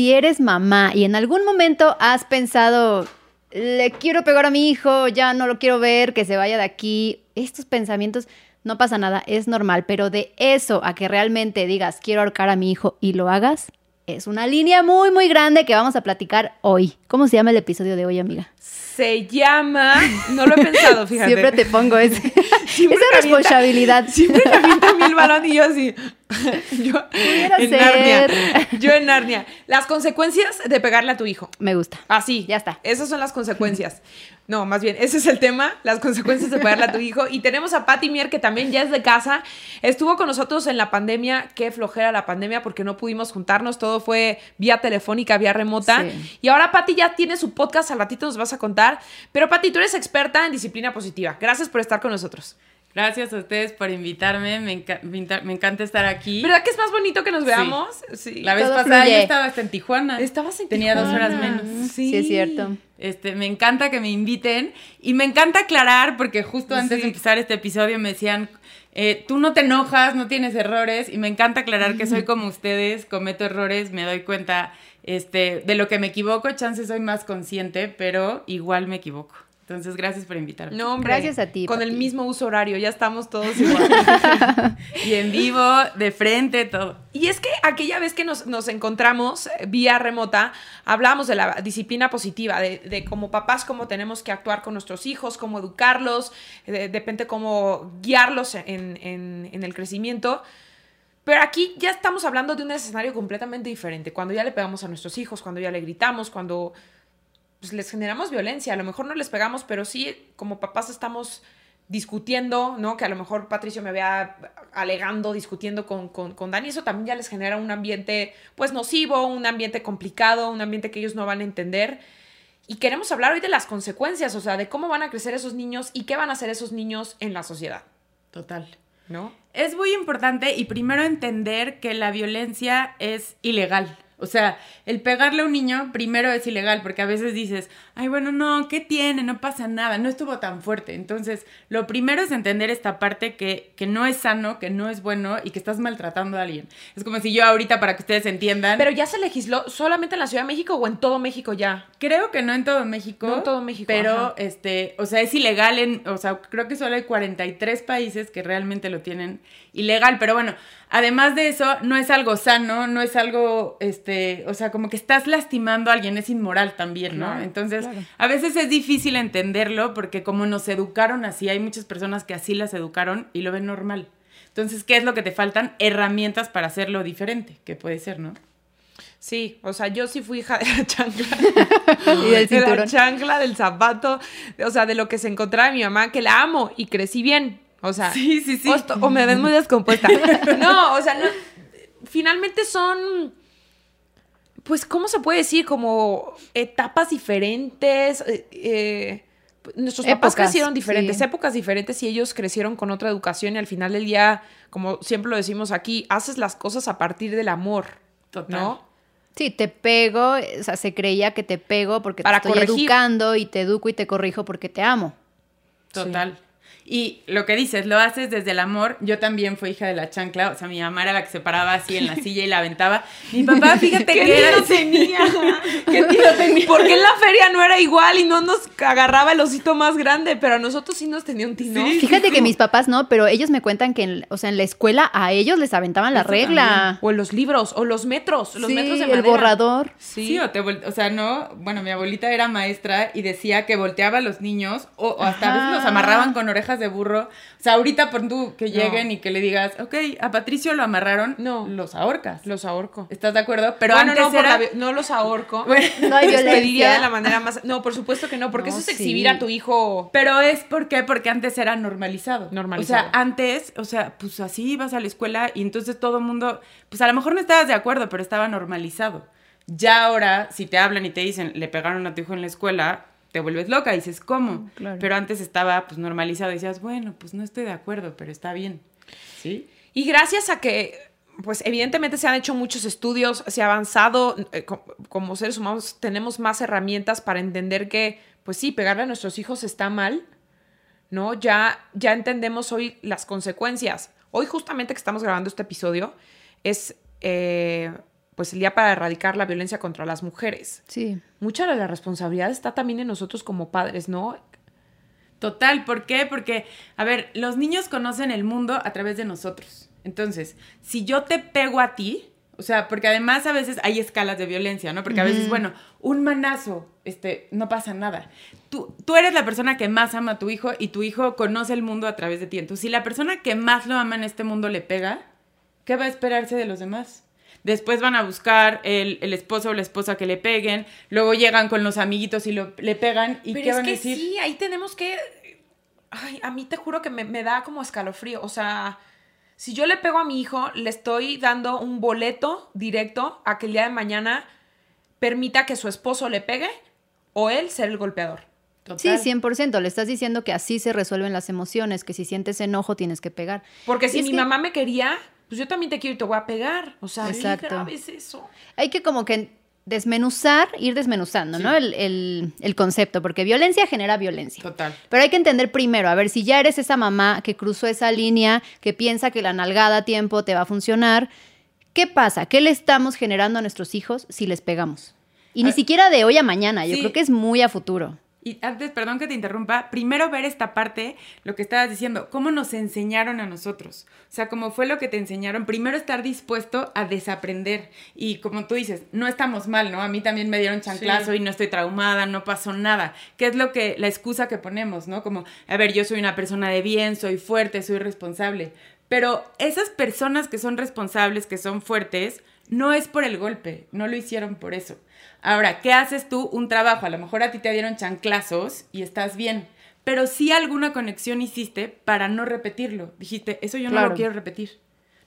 si eres mamá y en algún momento has pensado, le quiero pegar a mi hijo, ya no lo quiero ver, que se vaya de aquí, estos pensamientos, no pasa nada, es normal, pero de eso a que realmente digas, quiero ahorcar a mi hijo y lo hagas, es una línea muy, muy grande que vamos a platicar hoy. ¿Cómo se llama el episodio de hoy, amiga? Se llama, no lo he pensado, fíjate. Siempre te pongo ese, esa responsabilidad. siempre me avienta mil balón y yo así. Yo en Narnia. Yo en Narnia. Las consecuencias de pegarle a tu hijo. Me gusta. Así. Ya está. Esas son las consecuencias. No, más bien, ese es el tema, las consecuencias de pegarle a tu hijo. Y tenemos a Patty Mier, que también ya es de casa. Estuvo con nosotros en la pandemia. Qué flojera la pandemia porque no pudimos juntarnos. Todo fue vía telefónica, vía remota. Y ahora Patty ya tiene su podcast. Al ratito nos vas a contar. Pero Patty, tú eres experta en disciplina positiva. Gracias por estar con nosotros. Gracias a ustedes por invitarme, me, me, encanta estar aquí. ¿Verdad que es más bonito que nos veamos? Sí. La vez pasada yo estaba hasta en Tijuana. Estabas en Tenía dos horas menos. Sí. es cierto. Este, me encanta que me inviten y me encanta aclarar porque justo antes de empezar este episodio me decían, eh, tú no te enojas, no tienes errores y me encanta aclarar que soy como ustedes, cometo errores, me doy cuenta este, de lo que me equivoco, chances soy más consciente, pero igual me equivoco. Entonces, gracias por invitarme. No, hombre, gracias a ti. Con el mismo uso horario, ya estamos todos igual. y en vivo, de frente, todo. Y es que aquella vez que nos, encontramos eh, vía remota, hablábamos de la disciplina positiva, de, como papás cómo tenemos que actuar con nuestros hijos, cómo educarlos, de, repente cómo guiarlos en, en el crecimiento. Pero aquí ya estamos hablando de un escenario completamente diferente. Cuando ya le pegamos a nuestros hijos, cuando ya le gritamos, cuando pues les generamos violencia. A lo mejor no les pegamos, pero sí como papás estamos discutiendo, ¿no? Que a lo mejor Patricio me vea alegando, discutiendo con, con, con, Dani, eso también ya les genera un ambiente, pues, nocivo, un ambiente complicado, un ambiente que ellos no van a entender. Y queremos hablar hoy de las consecuencias, o sea, de cómo van a crecer esos niños y qué van a hacer esos niños en la sociedad. Total. ¿No? Es muy importante y primero entender que la violencia es ilegal. O sea, el pegarle a un niño primero es ilegal porque a veces dices, ay, bueno, no, ¿qué tiene? No pasa nada, no estuvo tan fuerte. Entonces, lo primero es entender esta parte que, que no es sano, que no es bueno y que estás maltratando a alguien. Es como si yo ahorita, para que ustedes entiendan... Pero ya se legisló solamente en la Ciudad de México o en todo México ya. Creo que no en todo México. No en todo México. Pero, este, o sea, es ilegal en, o sea, creo que solo hay 43 países que realmente lo tienen ilegal. Pero bueno, además de eso, no es algo sano, no es algo, este, o sea, como que estás lastimando a alguien, es inmoral también, ¿no? Entonces, a veces es difícil entenderlo porque como nos educaron así, hay muchas personas que así las educaron y lo ven normal. Entonces, ¿qué es lo que te faltan? Herramientas para hacerlo diferente, que puede ser, ¿no? Sí, o sea, yo sí fui hija de la chancla. y del cinturón. De la chancla, del zapato, o sea, de lo que se encontraba mi mamá, que la amo y crecí bien. O sea, sí, sí, sí. O, me ves muy descompuesta. no, o sea, finalmente son, pues, ¿cómo se puede decir? Como etapas diferentes. Eh, eh, nuestros papás crecieron diferentes, épocas diferentes y ellos crecieron con otra educación y al final del día, como siempre lo decimos aquí, haces las cosas a partir del amor, ¿no? Sí, te pego, o sea, se creía que te pego porque te estoy educando y te educo y te corrijo porque te amo. Total. Y lo que dices, lo haces desde el amor. Yo también fui hija de la chancla, o sea, mi mamá era la que se paraba así en la silla y la aventaba. Mi papá, fíjate ¿Qué que era... tenía? ¿Qué tío tenía? Porque en la feria no era igual y no nos agarraba el osito más grande, pero a nosotros sí nos tenía un tino. fíjate que mis papás no, pero ellos me cuentan que, en, o sea, en la escuela a ellos les aventaban la regla. O en los libros, o los metros, los metros de madera. el borrador. Sí, o, te o sea, no, bueno, mi abuelita era maestra y decía que volteaba a los niños o, hasta a veces los amarraban con orejas de burro. O sea, ahorita por tú que lleguen y que le digas, ok, a Patricio lo amarraron, no. Los ahorcas. Los ahorco. ¿Estás de acuerdo? Pero antes no, no los ahorco. no hay violencia. de la manera más... No, por supuesto que no, porque eso es exhibir a tu hijo... Pero es porque, porque antes era normalizado. Normalizado. O sea, antes, o sea, pues así ibas a la escuela y entonces todo el mundo, pues a lo mejor no estabas de acuerdo, pero estaba normalizado. Ya ahora, si te hablan y te dicen, le pegaron a tu hijo en la escuela, te vuelves loca, dices, ¿cómo? Mm, pero antes estaba pues normalizado, y decías, bueno, pues no estoy de acuerdo, pero está bien. ¿Sí? Y gracias a que, pues evidentemente se han hecho muchos estudios, se ha avanzado, eh, como seres humanos tenemos más herramientas para entender que, pues sí, pegarle a nuestros hijos está mal, ¿no? Ya, ya entendemos hoy las consecuencias. Hoy justamente que estamos grabando este episodio, es... Eh, pues el día para erradicar la violencia contra las mujeres. Sí. Mucha de la responsabilidad está también en nosotros como padres, ¿no? Total, ¿por qué? Porque, a ver, los niños conocen el mundo a través de nosotros. Entonces, si yo te pego a ti, o sea, porque además a veces hay escalas de violencia, ¿no? Porque a veces, bueno, un manazo, este, no pasa nada. Tú, tú eres la persona que más ama a tu hijo y tu hijo conoce el mundo a través de ti. Entonces, si la persona que más lo ama en este mundo le pega, ¿qué va a esperarse de los demás? Después van a buscar el, el esposo o la esposa que le peguen, luego llegan con los amiguitos y lo, le pegan y Pero ¿qué es van a que decir? sí, ahí tenemos que... Ay, a mí te juro que me, me da como escalofrío. O sea, si yo le pego a mi hijo, le estoy dando un boleto directo a que el día de mañana permita que su esposo le pegue o él ser el golpeador. Sí, Total. 100%. Le estás diciendo que así se resuelven las emociones, que si sientes enojo tienes que pegar. Porque si mi que mamá me quería, pues yo también te quiero y te voy a pegar. O sea, Exacto. qué grave es eso. Hay que como que desmenuzar, ir desmenuzando, ¿no? El, el- el concepto, porque violencia genera violencia. Total. Pero hay que entender primero, a ver, si ya eres esa mamá que cruzó esa línea, que piensa que la nalgada a tiempo te va a funcionar, ¿qué pasa? ¿Qué le estamos generando a nuestros hijos si les pegamos? Y ni Ah, siquiera de hoy a mañana, yo sí. creo que es muy a futuro. Y antes, perdón que te interrumpa, primero ver esta parte, lo que estabas diciendo, cómo nos enseñaron a nosotros. O sea, cómo fue lo que te enseñaron. Primero estar dispuesto a desaprender. Y como tú dices, no estamos mal, ¿no? A mí también me dieron chanclazo Sí. y no estoy traumada, no pasó nada. ¿Qué es lo que, la excusa que ponemos, ¿no? Como, a ver, yo soy una persona de bien, soy fuerte, soy responsable. Pero esas personas que son responsables, que son fuertes, no es por el golpe, no lo hicieron por eso. Ahora, ¿qué haces tú? Un trabajo, a lo mejor a ti te dieron chanclazos y estás bien, pero sí alguna conexión hiciste para no repetirlo. Dijiste, eso yo no lo quiero repetir.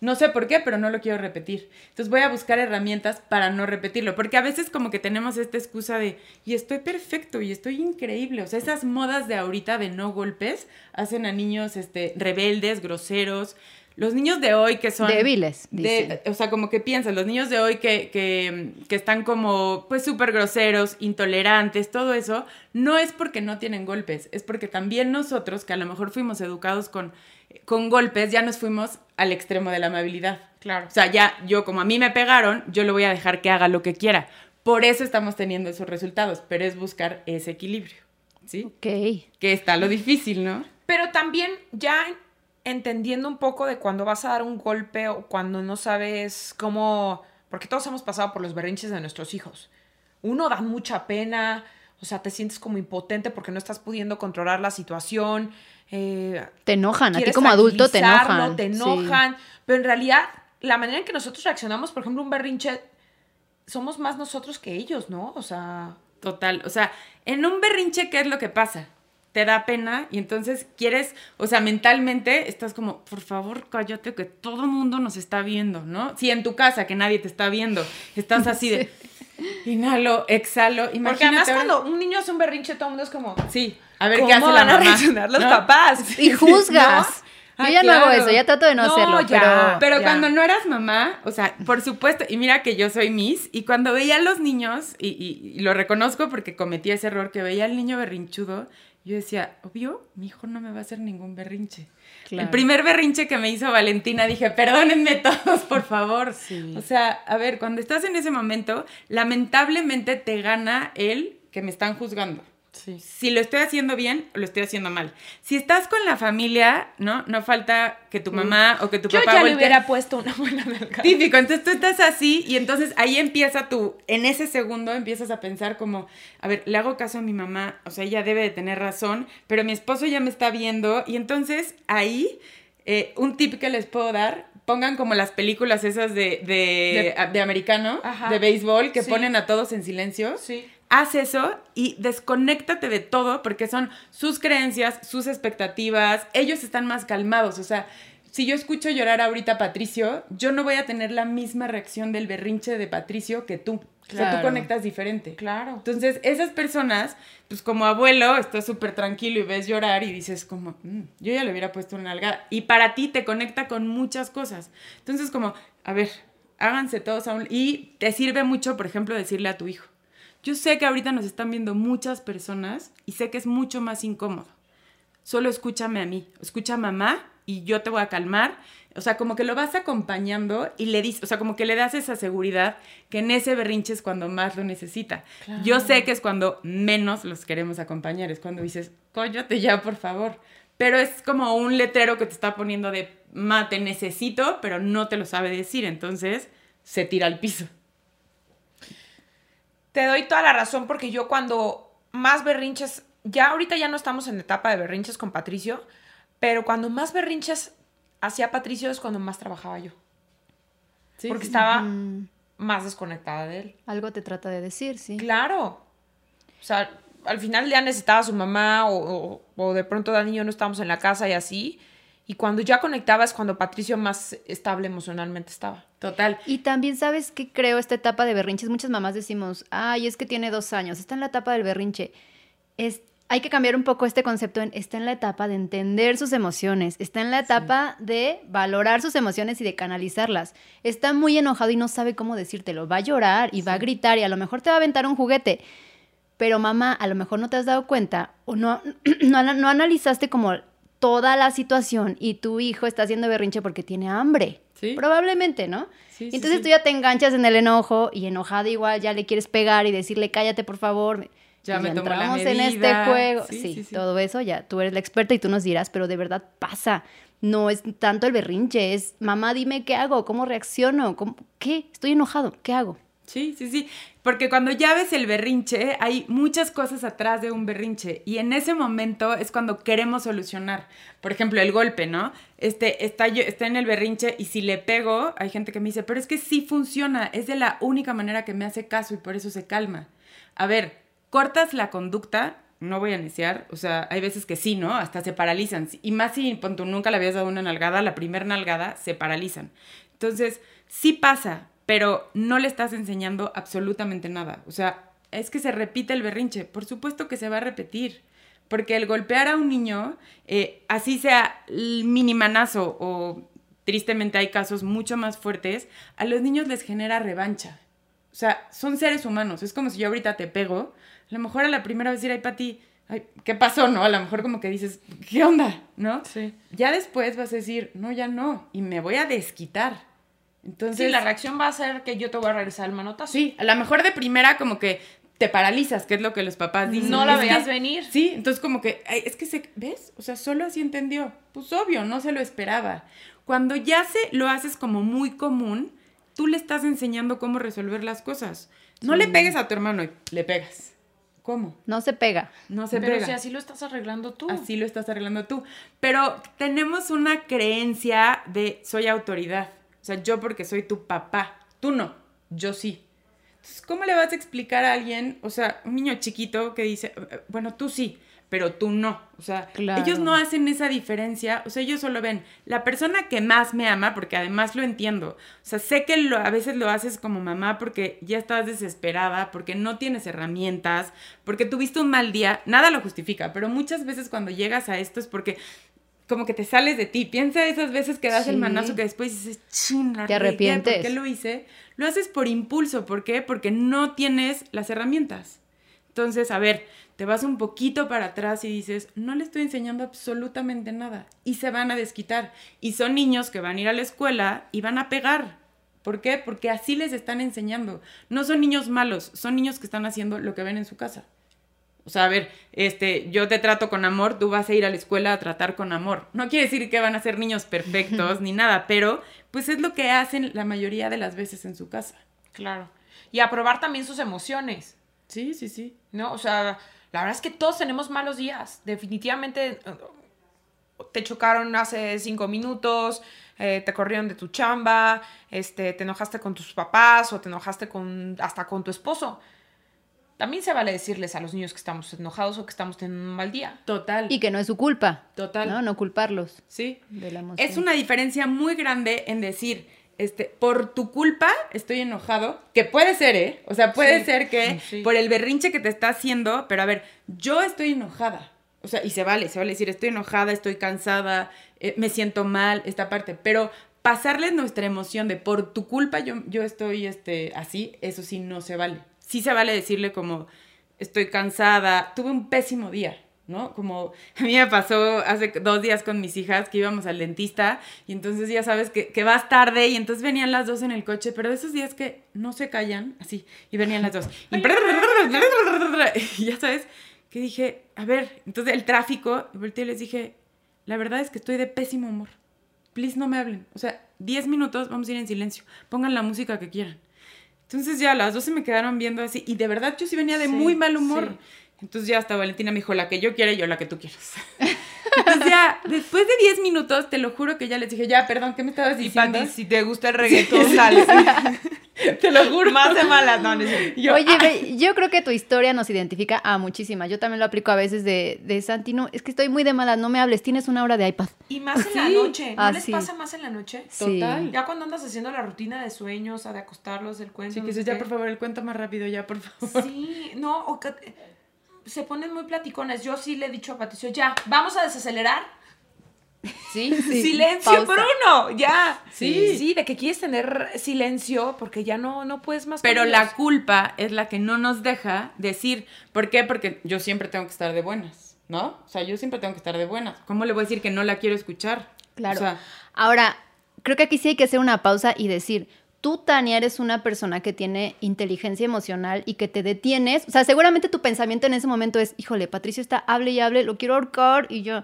No sé por qué, pero no lo quiero repetir. Entonces voy a buscar herramientas para no repetirlo, porque a veces como que tenemos esta excusa de, y estoy perfecto, y estoy increíble. O sea, esas modas de ahorita de no golpes hacen a niños este, rebeldes, groseros. Los niños de hoy que son... Débiles, de- o sea, como que piensas, los niños de hoy que, que, que están como, pues, súper groseros, intolerantes, todo eso, no es porque no tienen golpes, es porque también nosotros, que a lo mejor fuimos educados con, con golpes, ya nos fuimos al extremo de la amabilidad. Claro. O sea, ya yo, como a mí me pegaron, yo le voy a dejar que haga lo que quiera. Por eso estamos teniendo esos resultados, pero es buscar ese equilibrio, ¿sí? Ok. Que está lo difícil, ¿no? Pero también ya entendiendo un poco de cuando vas a dar un golpe o cuando no sabes cómo, porque todos hemos pasado por los berrinches de nuestros hijos. Uno da mucha pena, o sea, te sientes como impotente porque no estás pudiendo controlar la situación. eh, Te enojan, a ti como adulto te enojan. Te sí. enojan, pero en realidad la manera en que nosotros reaccionamos, por ejemplo, un berrinche, somos más nosotros que ellos, ¿no? O sea, Total, o sea, en un berrinche, ¿qué es lo que pasa? Te da pena y entonces quieres, o sea, mentalmente estás como, por favor, cállate que todo el mundo nos está viendo, ¿no? Si en tu casa que nadie te está viendo, estás así de, inhalo, exhalo, imagínate. porque además ahora- cuando un niño hace un berrinche, todo el mundo es como, Sí, a ver ¿cómo qué hace la van a mamá. reaccionar los ¿no? papás? Y juzgas. ¿No? Yo Ah, ya no hago eso, ya trato de no, No, hacerlo, ya. pero... Pero Ya. cuando no eras mamá, o sea, por supuesto, y mira que yo soy Miss, y cuando veía a los niños, y, y- y lo reconozco porque cometí ese error, que veía al niño berrinchudo, yo decía, obvio, mi hijo no me va a hacer ningún berrinche. Claro. El primer berrinche que me hizo Valentina, dije, perdónenme todos, por favor. Sí. O sea, a ver, cuando estás en ese momento, lamentablemente te gana el que me están juzgando. Sí. Si lo estoy haciendo bien o lo estoy haciendo mal. Si estás con la familia, ¿no? No falta que tu mamá o que tu Yo papá ya le hubiera puesto una buena nalgada. Típico, entonces tú estás así y entonces ahí empieza tu, en ese segundo empiezas a pensar como, a ver, le hago caso a mi mamá, o sea, ella debe de tener razón, pero mi esposo ya me está viendo y entonces ahí eh, un tip que les puedo dar, pongan como las películas esas de, de, de americano, Ajá. de béisbol, que Sí. ponen a todos en silencio. Sí. Haz eso y desconéctate de todo porque son sus creencias, sus expectativas, ellos están más calmados, o sea, si yo escucho llorar ahorita a Patricio, yo no voy a tener la misma reacción del berrinche de Patricio que tú. O sea, Claro. tú conectas diferente. Claro. Entonces, esas personas, pues como abuelo, estás súper tranquilo y ves llorar y dices como, "Mm, yo ya le hubiera puesto una nalgada. Y para ti te conecta con muchas cosas. Entonces, como, a ver, háganse todos a un... Y te sirve mucho, por ejemplo, decirle a tu hijo. Yo sé que ahorita nos están viendo muchas personas y sé que es mucho más incómodo. Solo escúchame a mí, escucha a mamá y yo te voy a calmar. O sea, como que lo vas acompañando y le dices, o sea, como que le das esa seguridad que en ese berrinche es cuando más lo necesita. Yo sé que es cuando menos los queremos acompañar, es cuando dices, cóllate ya, por favor. Pero es como un letrero que te está poniendo de, ma, te necesito, pero no te lo sabe decir, entonces se tira al piso. Te doy toda la razón porque yo cuando más berrinches, ya ahorita ya no estamos en etapa de berrinches con Patricio, pero cuando más berrinches hacía Patricio es cuando más trabajaba yo. Sí, porque sí. estaba Mm, más desconectada de él. algo te trata de decir, sí. Claro. O sea, al final ya necesitaba a su mamá o, o- o de pronto Dani y yo no estábamos en la casa y así. Y cuando ya conectaba es cuando Patricio más estable emocionalmente estaba. Total. Y también, ¿sabes qué creo? Esta etapa de berrinches, muchas mamás decimos, ay, es que tiene dos años, está en la etapa del berrinche. Es, hay que cambiar un poco este concepto en, está en la etapa de entender sus emociones, está en la etapa de valorar sus emociones y de canalizarlas. Está muy enojado y no sabe cómo decírtelo, va a llorar y va a gritar y a lo mejor te va a aventar un juguete. Pero mamá, a lo mejor no te has dado cuenta o no, no, no analizaste como toda la situación y tu hijo está haciendo berrinche porque tiene hambre. Sí. Probablemente, ¿no? Sí, Entonces sí. tú ya te enganchas en el enojo y enojada igual ya le quieres pegar y decirle cállate por favor. Ya Y me la entramos en este juego. Sí, Sí, sí, sí. todo eso ya tú eres la experta y tú nos dirás, pero de verdad pasa. No es tanto el berrinche, es mamá, dime qué hago, cómo reacciono, ¿Cómo- qué, estoy enojado, ¿qué hago? Sí, sí, sí. Porque cuando ya ves el berrinche, hay muchas cosas atrás de un berrinche. Y en ese momento es cuando queremos solucionar. Por ejemplo, el golpe, ¿no? Este, está, está en el berrinche y si le pego, hay gente que me dice, pero es que sí funciona. Es de la única manera que me hace caso y por eso se calma. A ver, cortas la conducta, no voy a iniciar. O sea, hay veces que sí, ¿no? Hasta se paralizan. Y más si tú, nunca le habías dado una nalgada, la primera nalgada, se paralizan. Entonces, sí pasa, pero no le estás enseñando absolutamente nada. O sea, es que se repite el berrinche. Por supuesto que se va a repetir. Porque el golpear a un niño, eh, así sea el minimanazo o tristemente hay casos mucho más fuertes, a los niños les genera revancha. O sea, son seres humanos. Es como si yo ahorita te pego. A lo mejor a la primera vez decir, ay, Pati, ay, ¿qué pasó? No, a lo mejor como que dices, ¿qué onda? ¿No? Sí. Ya después vas a decir, no, ya no. Y me voy a desquitar. Entonces, Sí, la reacción va a ser que yo te voy a regresar el manotazo. Sí, a lo mejor de primera como que te paralizas, que es lo que los papás dicen. No la veías venir. Sí, entonces como que, es que se, ¿ves? O sea, solo así entendió. Pues obvio, no se lo esperaba. Cuando ya se lo haces como muy común, tú le estás enseñando cómo resolver las cosas. No le pegues a tu hermano y le pegas. ¿Cómo? No se pega. No se Pero pega. si así lo estás arreglando tú. Así lo estás arreglando tú. Pero tenemos una creencia de soy autoridad. O sea, yo porque soy tu papá. Tú no, yo sí. Entonces, ¿cómo le vas a explicar a alguien, o sea, un niño chiquito que dice, "Eh, bueno, tú sí, pero tú no? O sea, Claro. ellos no hacen esa diferencia. O sea, ellos solo ven la persona que más me ama, porque además lo entiendo. O sea, sé que lo- a veces lo haces como mamá porque ya estás desesperada, porque no tienes herramientas, porque tuviste un mal día. Nada lo justifica, pero muchas veces cuando llegas a esto es porque como que te sales de ti. Piensa esas veces que das el Sí. manazo que después dices, chin, la Te arrepientes. ¿Por qué lo hice? Lo haces por impulso. ¿Por qué? Porque no tienes las herramientas. Entonces, a ver, te vas un poquito para atrás y dices, no le estoy enseñando absolutamente nada. Y se van a desquitar. Y son niños que van a ir a la escuela y van a pegar. ¿Por qué? Porque así les están enseñando. No son niños malos, son niños que están haciendo lo que ven en su casa. O sea, a ver, este, yo te trato con amor, tú vas a ir a la escuela a tratar con amor. No quiere decir que van a ser niños perfectos ni nada, pero pues es lo que hacen la mayoría de las veces en su casa. Claro. Y aprobar también sus emociones, Sí, sí, sí. ¿no? O sea, la verdad es que todos tenemos malos días. Definitivamente eh, te chocaron hace cinco minutos, eh, te corrieron de tu chamba, este, te enojaste con tus papás o te enojaste con, hasta con tu esposo. También se vale decirles a los niños que estamos enojados o que estamos teniendo un mal día. Total. Y que no es su culpa. Total. No, no culparlos Sí. de la emoción. Es una diferencia muy grande en decir, este, por tu culpa estoy enojado, que puede ser, ¿eh? O sea, puede Sí, ser que sí. por el berrinche que te está haciendo, pero a ver, yo estoy enojada. O sea, y se vale, se vale decir, estoy enojada, estoy cansada, eh, me siento mal, esta parte, pero pasarles nuestra emoción de por tu culpa yo, yo estoy este, así, eso sí no se vale. Sí se vale decirle como, estoy cansada, tuve un pésimo día, ¿no? Como a mí me pasó hace dos días con mis hijas que íbamos al dentista y entonces ya sabes que, que vas tarde y entonces venían las dos en el coche, pero de esos días que no se callan, así, y venían las dos. Y, y ya sabes, que dije, a ver, entonces el tráfico, y volteé y les dije, la verdad es que estoy de pésimo humor. Please no me hablen. O sea, 10 minutos, vamos a ir en silencio. Pongan la música que quieran. Entonces ya las dos se me quedaron viendo así. Y de verdad yo sí venía de Sí, muy mal humor. sí. Entonces ya hasta Valentina me dijo, la que yo quiera y yo la que tú quieras. Entonces ya, después de 10 minutos, te lo juro que ya les dije, ya, perdón, ¿qué me estabas Y diciendo? Pati, si te gusta el reggaetón, dale. te lo juro. Más de malas, no. Yo, Oye, ve, yo creo que tu historia nos identifica a muchísimas. Yo también lo aplico a veces de, de Santi, no, es que estoy muy de malas, no me hables, tienes una hora de iPad. Y más en la Sí. noche. ¿No Ah, les sí. pasa más en la noche? Sí. Total. Ya cuando andas haciendo la rutina de sueños, o sea, de acostarlos, el cuento. Sí, no que dices, ya, qué. por favor, el cuento más rápido, ya, por favor. Sí, no, o que se ponen muy platicones. Yo sí le he dicho a Patricio, ya, vamos a desacelerar. Sí, silencio, pausa. Bruno, ya. Sí. sí, de que quieres tener silencio porque ya no, no puedes más. Pero ellos. la culpa es la que no nos deja decir, ¿por qué? Porque yo siempre tengo que estar de buenas, ¿no? O sea, yo siempre tengo que estar de buenas. ¿Cómo le voy a decir que no la quiero escuchar? Claro. O sea, Ahora, creo que aquí sí hay que hacer una pausa y decir, tú, Tania, eres una persona que tiene inteligencia emocional y que te detienes. O sea, seguramente tu pensamiento en ese momento es, híjole, Patricio está, hable y hable, lo quiero ahorcar y yo...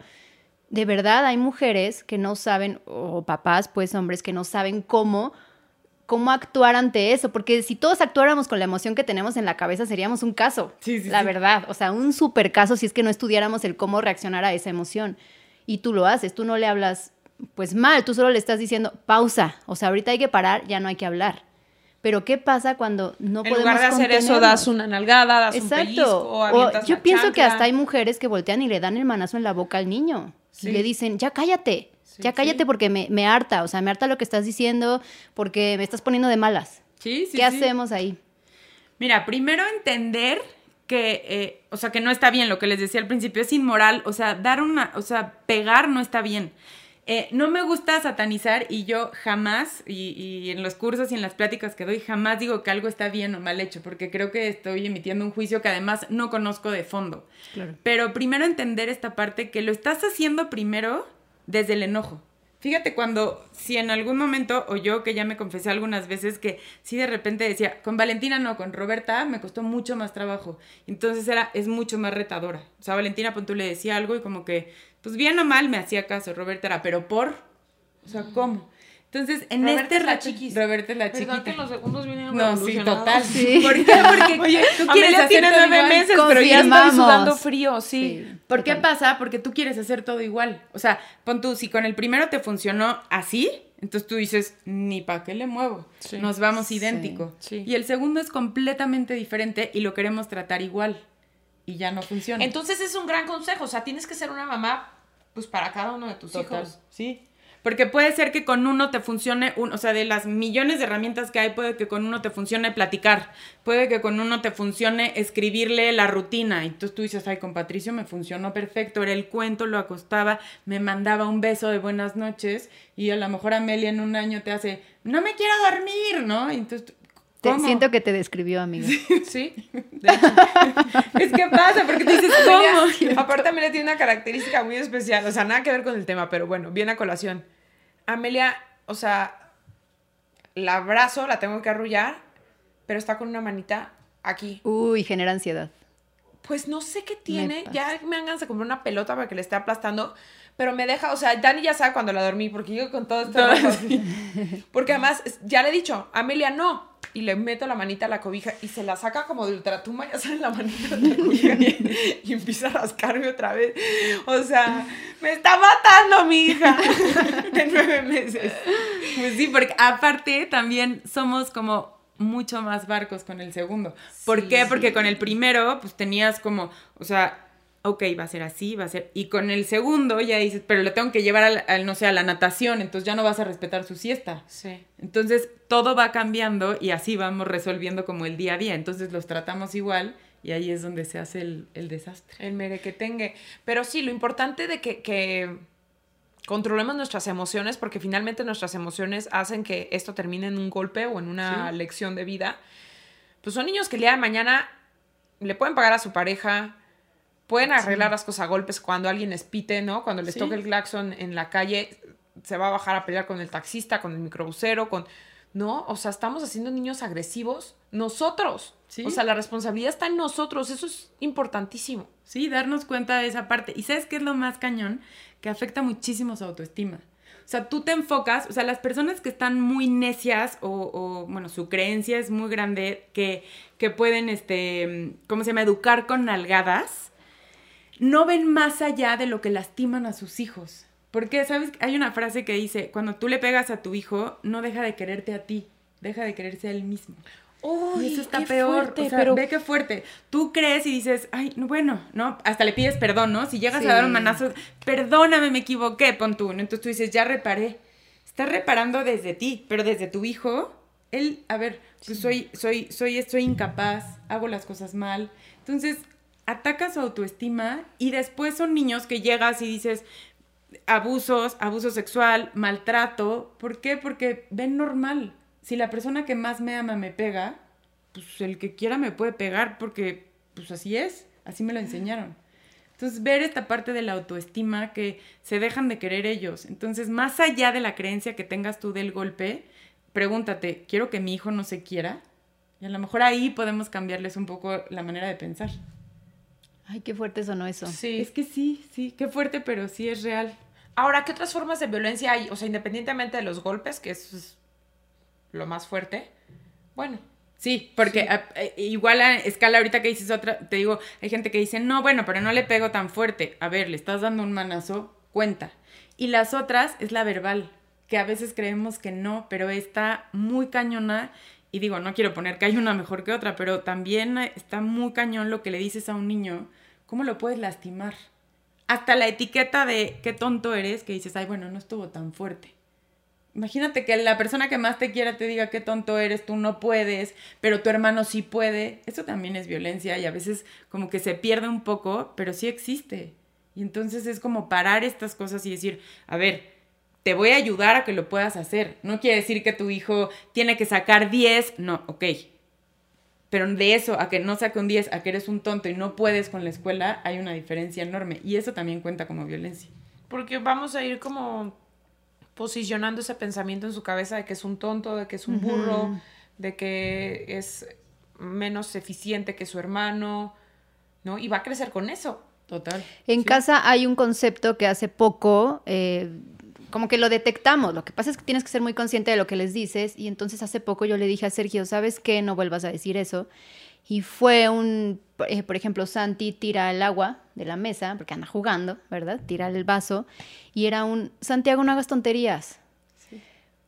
De verdad, hay mujeres que no saben, o papás, pues hombres, que no saben cómo, cómo actuar ante eso. Porque si todos actuáramos con la emoción que tenemos en la cabeza, seríamos un caso. Sí, sí, la sí. verdad. O sea, un super caso si es que no estudiáramos el cómo reaccionar a esa emoción. Y tú lo haces, tú no le hablas pues mal, tú solo le estás diciendo pausa. O sea, ahorita hay que parar, ya no hay que hablar. Pero ¿qué pasa cuando no En podemos lugar de hacer eso, das una nalgada, das un Exacto. pellizco, O yo pienso que hasta hay mujeres que voltean y le dan el manazo en la boca al niño. Sí. Y le dicen, ya cállate, Sí, ya cállate sí. porque me, me harta, o sea, me harta lo que estás diciendo porque me estás poniendo de malas. sí, sí. ¿Qué hacemos ahí? Mira, primero entender que, eh, o sea, que no está bien, lo que les decía al principio, es inmoral, o sea, dar una, o sea, pegar no está bien. Eh, no me gusta satanizar y yo jamás, y, y en los cursos y en las pláticas que doy, jamás digo que algo está bien o mal hecho, porque creo que estoy emitiendo un juicio que además no conozco de fondo. Claro. Pero primero entender esta parte que lo estás haciendo primero desde el enojo. Fíjate cuando, si en algún momento, o yo que ya me confesé algunas veces que sí de repente decía, con Valentina no, con Roberta me costó mucho más trabajo. Entonces era, es mucho más retadora. O sea, Valentina, pues tú le decía algo y como que, pues bien o mal me hacía caso. Roberta era, pero por, o sea, ¿cómo? Entonces, en Roberta este es la rato- chiquis. Roberta es la ¿Verdad chiquita. que los segundos vienen No, sí, total. Sí. ¿Por qué? Porque Oye, tú quieres Amelia hacer tiene todo nueve igual. meses, pero ya Confirmamos. sudando frío, sí. Sí. ¿Por qué Total. pasa? Porque tú quieres hacer todo igual. O sea, pon tú, si con el primero te funcionó así, entonces tú dices, ni para qué le muevo. Sí. Nos vamos Sí, idéntico. sí. Y el segundo es completamente diferente y lo queremos tratar igual. Y ya no funciona. Entonces es un gran consejo, o sea, tienes que ser una mamá pues para cada uno de tus Total, hijos. Sí. Porque puede ser que con uno te funcione, un, o sea, de las millones de herramientas que hay, puede que con uno te funcione platicar, puede que con uno te funcione escribirle la rutina. Y entonces tú dices, ay, con Patricio me funcionó perfecto, era el cuento, lo acostaba, me mandaba un beso de buenas noches y a lo mejor Amelia en un año te hace, no me quiero dormir, ¿no? Y entonces, tú, Te- siento que te describió, amiga. Sí, de hecho. Es que pasa, porque tú dices, ¿cómo? aparte Amelia tiene una característica muy especial, o sea, nada que ver con el tema, pero bueno, viene a colación. Amelia, o sea, la abrazo, la tengo que arrullar, pero está con una manita aquí. Uy, genera ansiedad. Pues no sé qué tiene, pasa. ya me dan ganas de comprar una pelota para que le esté aplastando, pero me deja, o sea, Dani ya sabe cuando la dormí, porque yo con todo esto... Porque además, ya le he dicho, Amelia no, y le meto la manita a la cobija y se la saca como de ultratumba, ya sale la manita de la cobija y empieza a rascarme otra vez. O sea, me está matando mi hija de nueve meses. Pues sí, porque aparte también somos como mucho más barcos con el segundo. ¿Por Sí, qué? sí. Porque con el primero, pues tenías como, o sea, ok, va a ser así, va a ser. Y con el segundo ya dices, pero le tengo que llevar al, al, no sé, a la natación, entonces ya no vas a respetar su siesta. Sí. Entonces todo va cambiando y así vamos resolviendo como el día a día. Entonces los tratamos igual y ahí es donde se hace el, el desastre. El merequetengue. Pero sí, lo importante de que, que controlemos nuestras emociones, porque finalmente nuestras emociones hacen que esto termine en un golpe o en una Sí. lección de vida. Pues son niños que el día de mañana le pueden pagar a su pareja, pueden arreglar las cosas a golpes cuando alguien les pite, ¿no? Cuando les Sí. toque el claxon en la calle, se va a bajar a pelear con el taxista, con el microbusero, con... ¿No? O sea, estamos haciendo niños agresivos nosotros. Sí. O sea, la responsabilidad está en nosotros. Eso es importantísimo. Sí, darnos cuenta de esa parte. ¿Y sabes qué es lo más cañón? Que afecta muchísimo su autoestima. O sea, tú te enfocas, o sea, las personas que están muy necias o, o, bueno, su creencia es muy grande, que, que pueden, este, ¿cómo se llama?, educar con nalgadas, no ven más allá de lo que lastiman a sus hijos. Porque, ¿sabes? Hay una frase que dice, cuando tú le pegas a tu hijo, no deja de quererte a ti, deja de quererse a él mismo. y eso está peor. o sea, ve qué fuerte. Tú crees y dices, ay, no, bueno, ¿no? Hasta le pides perdón, ¿no? Si llegas Sí. a dar un manazo, perdóname, me equivoqué, pon tú. ¿no? Entonces tú dices, ya reparé. Estás reparando desde ti, pero desde tu hijo, él, a ver, pues soy, soy, soy, soy incapaz, hago las cosas mal. Entonces, ataca su autoestima y después son niños que llegas y dices, abusos, abuso sexual, maltrato. ¿Por qué? Porque ven normal. Si la persona que más me ama me pega, pues el que quiera me puede pegar porque pues así es, así me lo enseñaron. Entonces, ver esta parte de la autoestima que se dejan de querer ellos. Entonces, más allá de la creencia que tengas tú del golpe, pregúntate, ¿quiero que mi hijo no se quiera? Y a lo mejor ahí podemos cambiarles un poco la manera de pensar. Ay, qué fuerte sonó eso. Sí. Es que sí, sí, qué fuerte, pero sí es real. Ahora, ¿qué otras formas de violencia hay? O sea, independientemente de los golpes, que eso es lo más fuerte. Bueno, Sí, porque a- eh, igual a escala ahorita que dices otra, te digo, hay gente que dice, no, bueno, pero no le pego tan fuerte. A ver, le estás dando un manazo, cuenta. Y las otras es la verbal, que a veces creemos que no, pero está muy cañona. Y digo, no quiero poner que hay una mejor que otra, pero también está muy cañón lo que le dices a un niño, cómo lo puedes lastimar. Hasta la etiqueta de qué tonto eres, que dices, ay, bueno, no estuvo tan fuerte. Imagínate que la persona que más te quiera te diga qué tonto eres, tú no puedes, pero tu hermano sí puede. Eso también es violencia y a veces como que se pierde un poco, pero sí existe. Y entonces es como parar estas cosas y decir, a ver, te voy a ayudar a que lo puedas hacer. No quiere decir que tu hijo tiene que sacar 10, no, ok. Pero de eso a que no saque un 10, a que eres un tonto y no puedes con la escuela, hay una diferencia enorme. Y eso también cuenta como violencia. porque vamos a ir como posicionando ese pensamiento en su cabeza de que es un tonto, de que es un burro, de que es menos eficiente que su hermano, ¿no? Y va a crecer con eso. Total. En Sí. casa hay un concepto que hace poco, eh, como que lo detectamos. Lo que pasa es que tienes que ser muy consciente de lo que les dices. Y entonces hace poco yo le dije a Sergio, ¿sabes qué? No vuelvas a decir eso. Y fue un, eh, por ejemplo, Santi tira el agua de la mesa, porque anda jugando, ¿verdad? Tira el vaso. Y era un, Santiago, no hagas tonterías.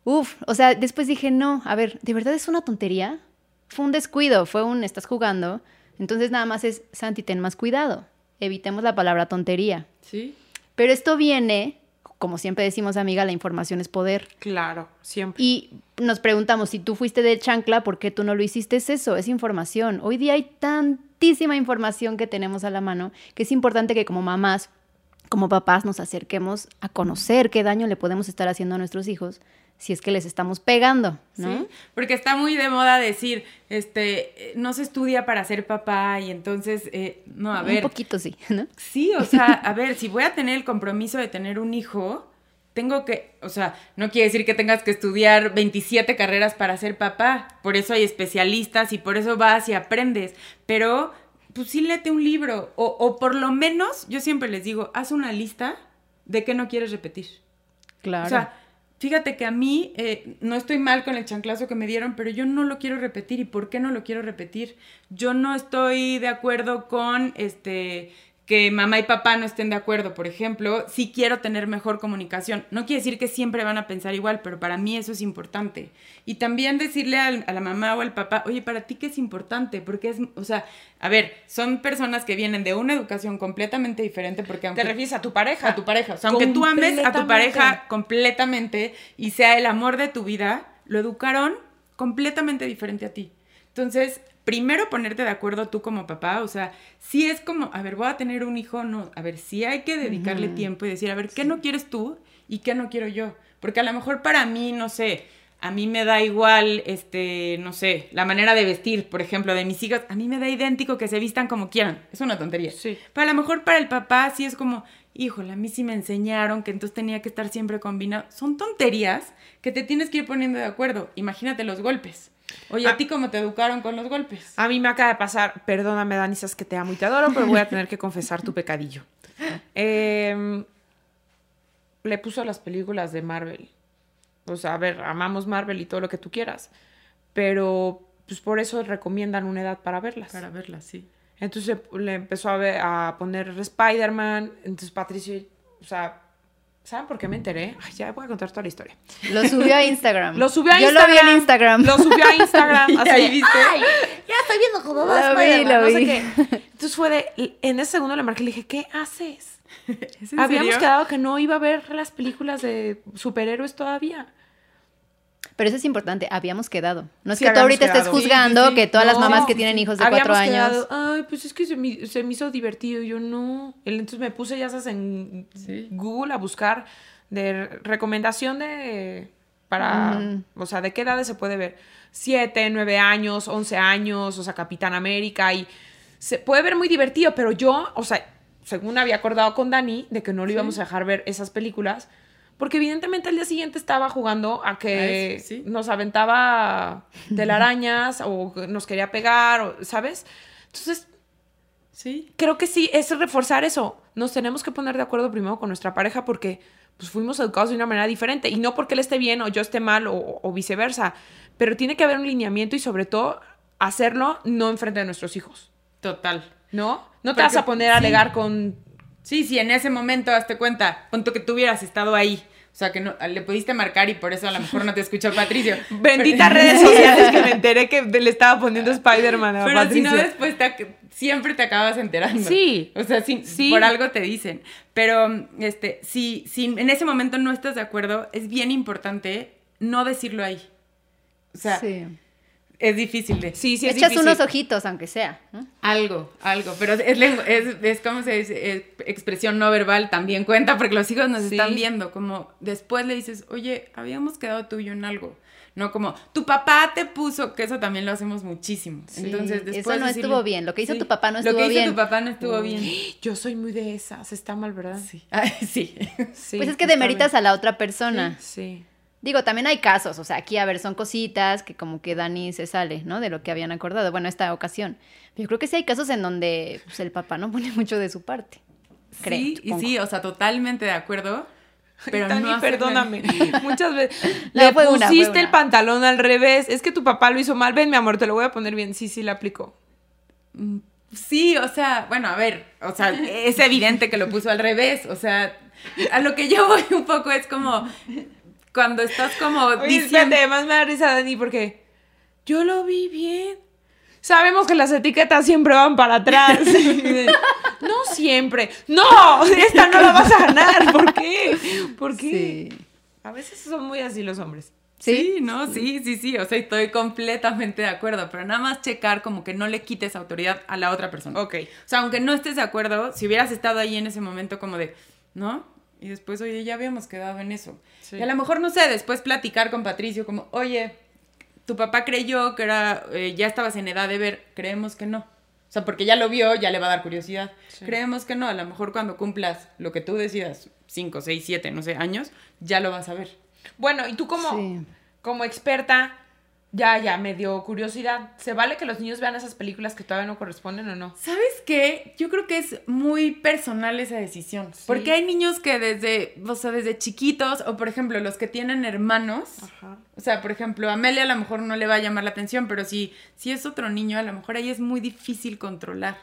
Uf, o sea, después dije, no, a ver, ¿de verdad es una tontería? Fue un descuido, fue un, estás jugando. Entonces nada más es, Santi, ten más cuidado. Evitemos la palabra tontería. Sí. Pero esto viene, como siempre decimos, amiga, la información es poder. Claro, siempre. Y nos preguntamos, si tú fuiste de chancla, ¿por qué tú no lo hiciste? Es eso, es información. Hoy día hay tantísima información que tenemos a la mano que es importante que como mamás, como papás, nos acerquemos a conocer qué daño le podemos estar haciendo a nuestros hijos si es que les estamos pegando, ¿no? Sí, porque está muy de moda decir, este, eh, no se estudia para ser papá y entonces, eh, no, a ver. Un poquito sí, ¿no? Sí, o sea, a ver, si voy a tener el compromiso de tener un hijo, tengo que, o sea, no quiere decir que tengas que estudiar 27 carreras para ser papá, por eso hay especialistas y por eso vas y aprendes, pero pues sí léete un libro o, o por lo menos, yo siempre les digo, haz una lista de qué no quieres repetir. Claro. O sea, fíjate que a mí eh, no estoy mal con el chanclazo que me dieron, pero yo no lo quiero repetir. ¿Y por qué no lo quiero repetir? Yo no estoy de acuerdo con este que mamá y papá no estén de acuerdo, por ejemplo, sí quiero tener mejor comunicación. No quiere decir que siempre van a pensar igual, pero para mí eso es importante. Y también decirle al- a la mamá o al papá, oye, para ti qué es importante, porque es, o sea, a ver, son personas que vienen de una educación completamente diferente, porque aunque Te refieres a tu pareja. a tu pareja. O sea, aunque tú ames a tu pareja completamente y sea el amor de tu vida, lo educaron completamente diferente a ti. Entonces, primero ponerte de acuerdo tú como papá, o sea, si es como, a ver, voy a tener un hijo, no, a ver, sí hay que dedicarle tiempo y decir, a ver, ¿qué no quieres tú y qué no quiero yo? Porque a lo mejor para mí, no sé, a mí me da igual, este, no sé, la manera de vestir, por ejemplo, de mis hijas, a mí me da idéntico que se vistan como quieran. Es una tontería. Sí. Pero a lo mejor para el papá sí es como, híjole, a mí sí me enseñaron que entonces tenía que estar siempre combinado. Son tonterías que te tienes que ir poniendo de acuerdo. Imagínate los golpes. Oye, ¿a Ah. ti cómo te educaron con los golpes? A mí me acaba de pasar, perdóname, Dani, sabes que te amo y te adoro, pero voy a tener que confesar tu pecadillo. Eh, le puso las películas de Marvel. O sea, a ver, amamos Marvel y todo lo que tú quieras, pero pues por eso recomiendan una edad para verlas. Para verla, sí. Entonces le empezó a, ver, a poner Spider-Man, entonces Patricio, o sea, ¿saben por qué me enteré? Ay, ya voy a contar toda la historia. Lo subió a Instagram. Lo subió a Yo Instagram. lo vi en Instagram. Lo subió a Instagram. Así ahí viste. "Ay, ya estoy viendo como va Lo vi, Spider-Man", lo no sé vi. qué. Entonces fue de, en ese segundo le marqué y le dije, ¿qué haces? ¿Es en Habíamos serio? quedado que no iba a ver las películas de superhéroes todavía. Pero eso es importante, habíamos quedado. No es Sí, que tú ahorita estés quedado. Juzgando sí, sí. que todas las mamás que tienen hijos de cuatro años. quedado, Ay, pues es que se me, se me hizo divertido. Y yo no. Entonces me puse, ya sabes, en Sí. Google a buscar de recomendación de. Para. O sea, de qué edades se puede ver. Siete, nueve años, once años, o sea, Capitán América. Y se puede ver muy divertido, pero yo, o sea, según había acordado con Dani, de que no le íbamos a dejar ver esas películas. Porque evidentemente al día siguiente estaba jugando a que A eso, sí. nos aventaba telarañas o nos quería pegar, o- ¿sabes? Entonces, Sí. creo que sí, es reforzar eso. Nos tenemos que poner de acuerdo primero con nuestra pareja porque pues fuimos educados de una manera diferente y no porque él esté bien o yo esté mal o, o viceversa, pero tiene que haber un lineamiento y sobre todo hacerlo no enfrente de nuestros hijos, Total. ¿no? No te Porque- vas a poner a sí. alegar con Sí, sí, en ese momento, hazte cuenta, punto que tú hubieras estado ahí. O sea, que no, le pudiste marcar y por eso a lo mejor no te escuchó Patricio. benditas Pero- redes sociales que me enteré que le estaba poniendo Spider-Man a Pero si no, después te siempre te acabas enterando. Sí. O sea, sí, Sí. por algo te dicen. Pero, este, si, si en ese momento no estás de acuerdo, es bien importante no decirlo ahí. O sea, sí. Es difícil de... Sí, sí, es Echas difícil. unos ojitos, aunque sea. ¿no? Algo, algo, pero es, lengua- es, es como se dice, es expresión no verbal también cuenta porque los hijos nos Sí. están viendo, como después le dices, oye, habíamos quedado tú y yo en algo, no como, tu papá te puso, que eso también lo hacemos muchísimo, Sí, entonces después eso no decirle- estuvo bien, lo que hizo tu papá no Lo estuvo que hizo bien. tu papá no estuvo bien. Yo soy muy de esas, está mal, ¿verdad? Sí, Ay, sí. Sí, pues es que demeritas bien. a la otra persona. Sí. Digo, también hay casos, o sea, aquí a ver, son cositas que como que Dani se sale, ¿no? De lo que habían acordado, bueno, esta ocasión. Pero yo creo que sí hay casos en donde pues, el papá no pone mucho de su parte. Creo, sí, y supongo. sí, o sea, totalmente de acuerdo. Pero Dani, no perdóname. Muchas veces. No, Le una, pusiste el pantalón al revés. Es que tu papá lo hizo mal. Ven, mi amor, te lo voy a poner bien. Sí, sí, le aplicó. Mm, Sí, o sea, bueno, a ver, o sea, es evidente que lo puso al revés, o sea, a lo que yo voy un poco es como cuando estás como Oye, diciendo, espérate, me da risa, Dani, porque yo lo vi bien. Sabemos que las etiquetas siempre van para atrás. no siempre. ¡No! Esta no la vas a ganar. ¿Por qué? ¿Por qué? Sí. A veces son muy así los hombres. sí, no, sí, sí, sí, o sea, estoy completamente de acuerdo, pero nada más checar como que no le quites autoridad a la otra persona. Ok. O sea, aunque no estés de acuerdo, si hubieras estado ahí en ese momento como de, ¿no? Y después, oye, ya habíamos quedado en eso. Sí. Y a lo mejor, no sé, después platicar con Patricio como, oye, tu papá creyó que era, eh, ya estabas en edad de ver, creemos que no. O sea, porque ya lo vio, ya le va a dar curiosidad. Sí. Creemos que no, a lo mejor cuando cumplas lo que tú decidas, 5, 6, 7, no sé, años, ya lo vas a ver. Bueno, y tú como, Sí. como experta, ya, ya me dio curiosidad. ¿Se vale que los niños vean esas películas que todavía no corresponden o no? ¿Sabes qué? Yo creo que es muy personal esa decisión. Sí. Porque hay niños que desde, o sea, desde chiquitos, o por ejemplo, los que tienen hermanos, Ajá. o sea, por ejemplo, a Amelia a lo mejor no le va a llamar la atención, pero si, si es otro niño, a lo mejor ahí es muy difícil controlar.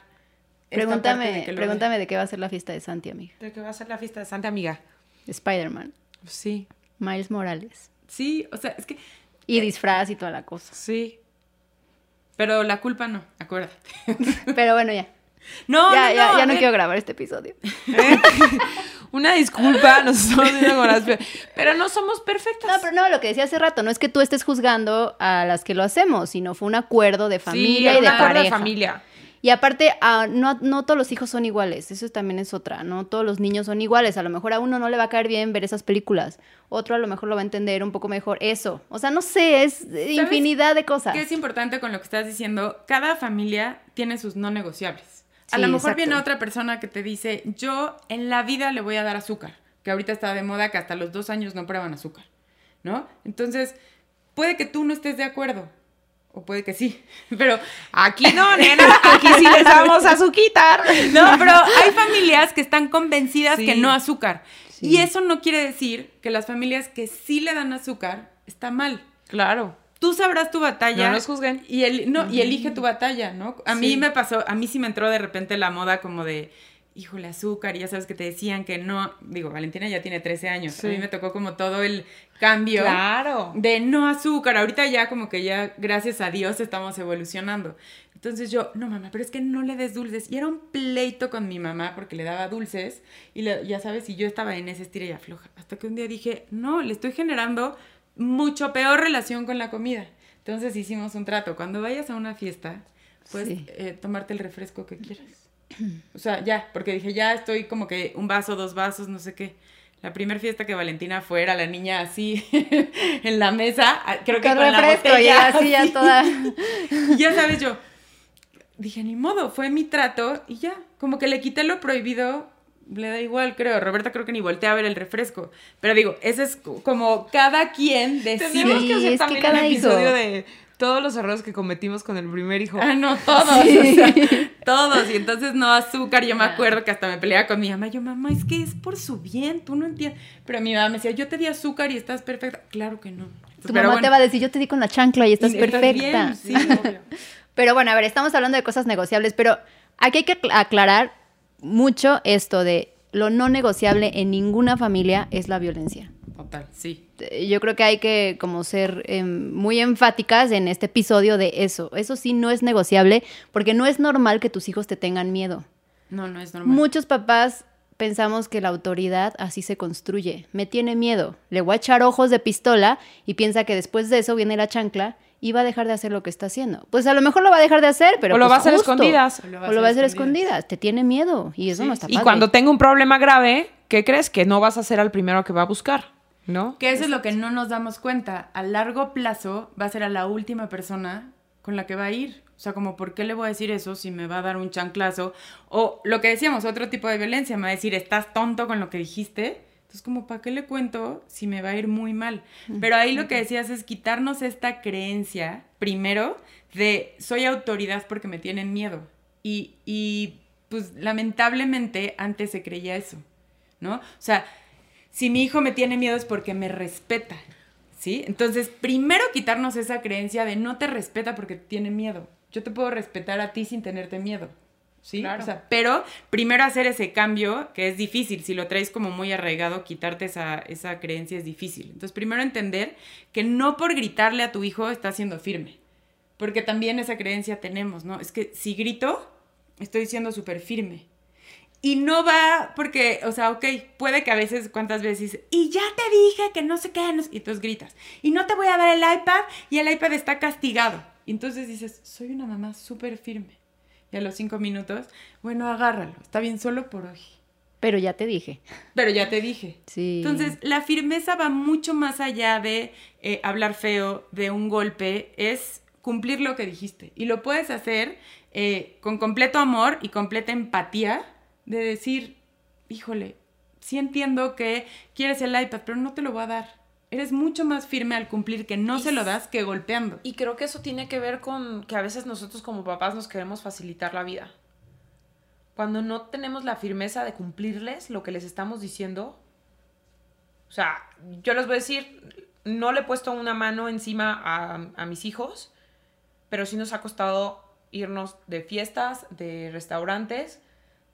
Pregúntame, de pregúntame de qué va a ser la fiesta de Santi, amiga. ¿De qué va a ser la fiesta de Santa Amiga? Spider-Man, Sí, Miles Morales. Sí, o sea, es que... Y disfraz y toda la cosa. sí. Pero la culpa no, acuérdate. Pero bueno, ya. No, ya, no, ya, no, ya no quiero grabar este episodio. Una disculpa, nos estamos viendo con las... pe- Pero no somos perfectas. No, pero no, lo que decía hace rato, no es que tú estés juzgando a las que lo hacemos, sino fue un acuerdo de familia sí, y de un acuerdo pareja. familia. Y aparte, ah, no, no todos los hijos son iguales, eso también es otra, no todos los niños son iguales, a lo mejor a uno no le va a caer bien ver esas películas, otro a lo mejor lo va a entender un poco mejor eso, o sea, no sé, es infinidad de cosas. ¿Qué es importante con lo que estás diciendo? Cada familia tiene sus no negociables. A lo mejor viene otra persona que te dice, yo en la vida le voy a dar azúcar, que ahorita está de moda que hasta los dos años no prueban azúcar, ¿no? Entonces, puede que tú no estés de acuerdo, o puede que sí, pero aquí no, nena, aquí sí les damos azúcar. No, pero hay familias que están convencidas que no azúcar. Y eso no quiere decir que las familias que sí le dan azúcar está mal. Claro. Tú sabrás tu batalla. No nos juzguen. Y, el, no, y elige tu batalla, ¿no? A mí me pasó, a mí sí me entró de repente la moda como de, híjole, azúcar, y ya sabes que te decían que no, digo, Valentina ya tiene 13 años, a mí me tocó como todo el cambio claro. de no azúcar, ahorita ya como que ya, gracias a Dios, estamos evolucionando. Entonces yo, no mamá, pero es que no le des dulces. Y era un pleito con mi mamá porque le daba dulces y ya sabes, y yo estaba en esa estira y afloja. Hasta que un día dije, no, le estoy generando mucho peor relación con la comida. Entonces hicimos un trato. Cuando vayas a una fiesta, puedes eh, tomarte el refresco que quieras. O sea, ya, porque dije, ya estoy como que un vaso, dos vasos, no sé qué. La primera fiesta que Valentina fue era la niña así en la mesa, ah, creo que con, la botella, así, ya toda. ya sabes yo. Dije, ni modo, fue mi trato y ya, como que le quité lo prohibido, le da igual, creo. Roberta creo que ni voltea a ver el refresco. Pero digo, ese es como cada quien decide. Tenemos que hacer también un episodio de todos los errores que cometimos con el primer hijo. Ah, no, todos. todos. Y entonces no azúcar. Yo me acuerdo que hasta me peleaba con mi mamá. Yo, mamá, es que es por su bien, tú no entiendes. Pero mi mamá me decía, yo te di azúcar y estás perfecta. Claro que no. tu mamá te va a decir, yo te di con la chancla y estás perfecta. sí, obvio. pero bueno, a ver, estamos hablando de cosas negociables, pero aquí hay que aclarar mucho esto de lo no negociable en ninguna familia es la violencia. Total, sí. Yo creo que hay que como ser em, muy enfáticas en este episodio de eso. Eso sí no es negociable porque no es normal que tus hijos te tengan miedo. No, no es normal. Muchos papás pensamos que la autoridad así se construye. Me tiene miedo. Le voy a echar ojos de pistola y piensa que después de eso viene la chancla y va a dejar de hacer lo que está haciendo. Pues a lo mejor lo va a dejar de hacer, pero. O lo pues va a hacer escondidas. O lo va, a hacer escondidas. Te tiene miedo y eso no está padre. Y cuando tenga un problema grave, ¿qué crees? Que no vas a ser el primero que va a buscar. ¿No? Que eso es lo que no nos damos cuenta. A largo plazo va a ser a la última persona con la que va a ir. O sea, como, ¿por qué le voy a decir eso si me va a dar un chanclazo? O lo que decíamos, otro tipo de violencia, me va a decir, estás tonto con lo que dijiste. Entonces, como, ¿para qué le cuento si me va a ir muy mal? Pero ahí lo que decías es quitarnos esta creencia, primero, de soy autoridad porque me tienen miedo. Y, y pues lamentablemente antes se creía eso, ¿no? O sea, si mi hijo me tiene miedo es porque me respeta, ¿sí? Entonces, primero quitarnos esa creencia de no te respeta porque tiene miedo. Yo te puedo respetar a ti sin tenerte miedo. ¿Sí? Claro. O sea, pero primero hacer ese cambio, que es difícil, si lo traes como muy arraigado, quitarte esa, esa creencia es difícil. Entonces, primero entender que no por gritarle a tu hijo está siendo firme, porque también esa creencia tenemos, ¿no? Es que si grito, estoy siendo súper firme. Y no va porque, o sea, ok, puede que a veces, cuántas veces, y ya te dije que no sé qué, y entonces gritas, y no te voy a dar el iPad, y el iPad está castigado. Y entonces dices, soy una mamá súper firme. Y a los cinco minutos, bueno, agárralo, está bien solo por hoy. Pero ya te dije. Pero ya te dije. Sí. Entonces, la firmeza va mucho más allá de eh, hablar feo, de un golpe, es cumplir lo que dijiste. Y lo puedes hacer eh, con completo amor y completa empatía de decir, híjole, sí entiendo que quieres el iPad, pero no te lo voy a dar. Eres mucho más firme al cumplir que no se lo das que golpeando. Y creo que eso tiene que ver con que a veces nosotros como papás nos queremos facilitar la vida. Cuando no tenemos la firmeza de cumplirles lo que les estamos diciendo. O sea, yo les voy a decir, no le he puesto una mano encima a, a mis hijos, pero sí nos ha costado irnos de fiestas, de restaurantes,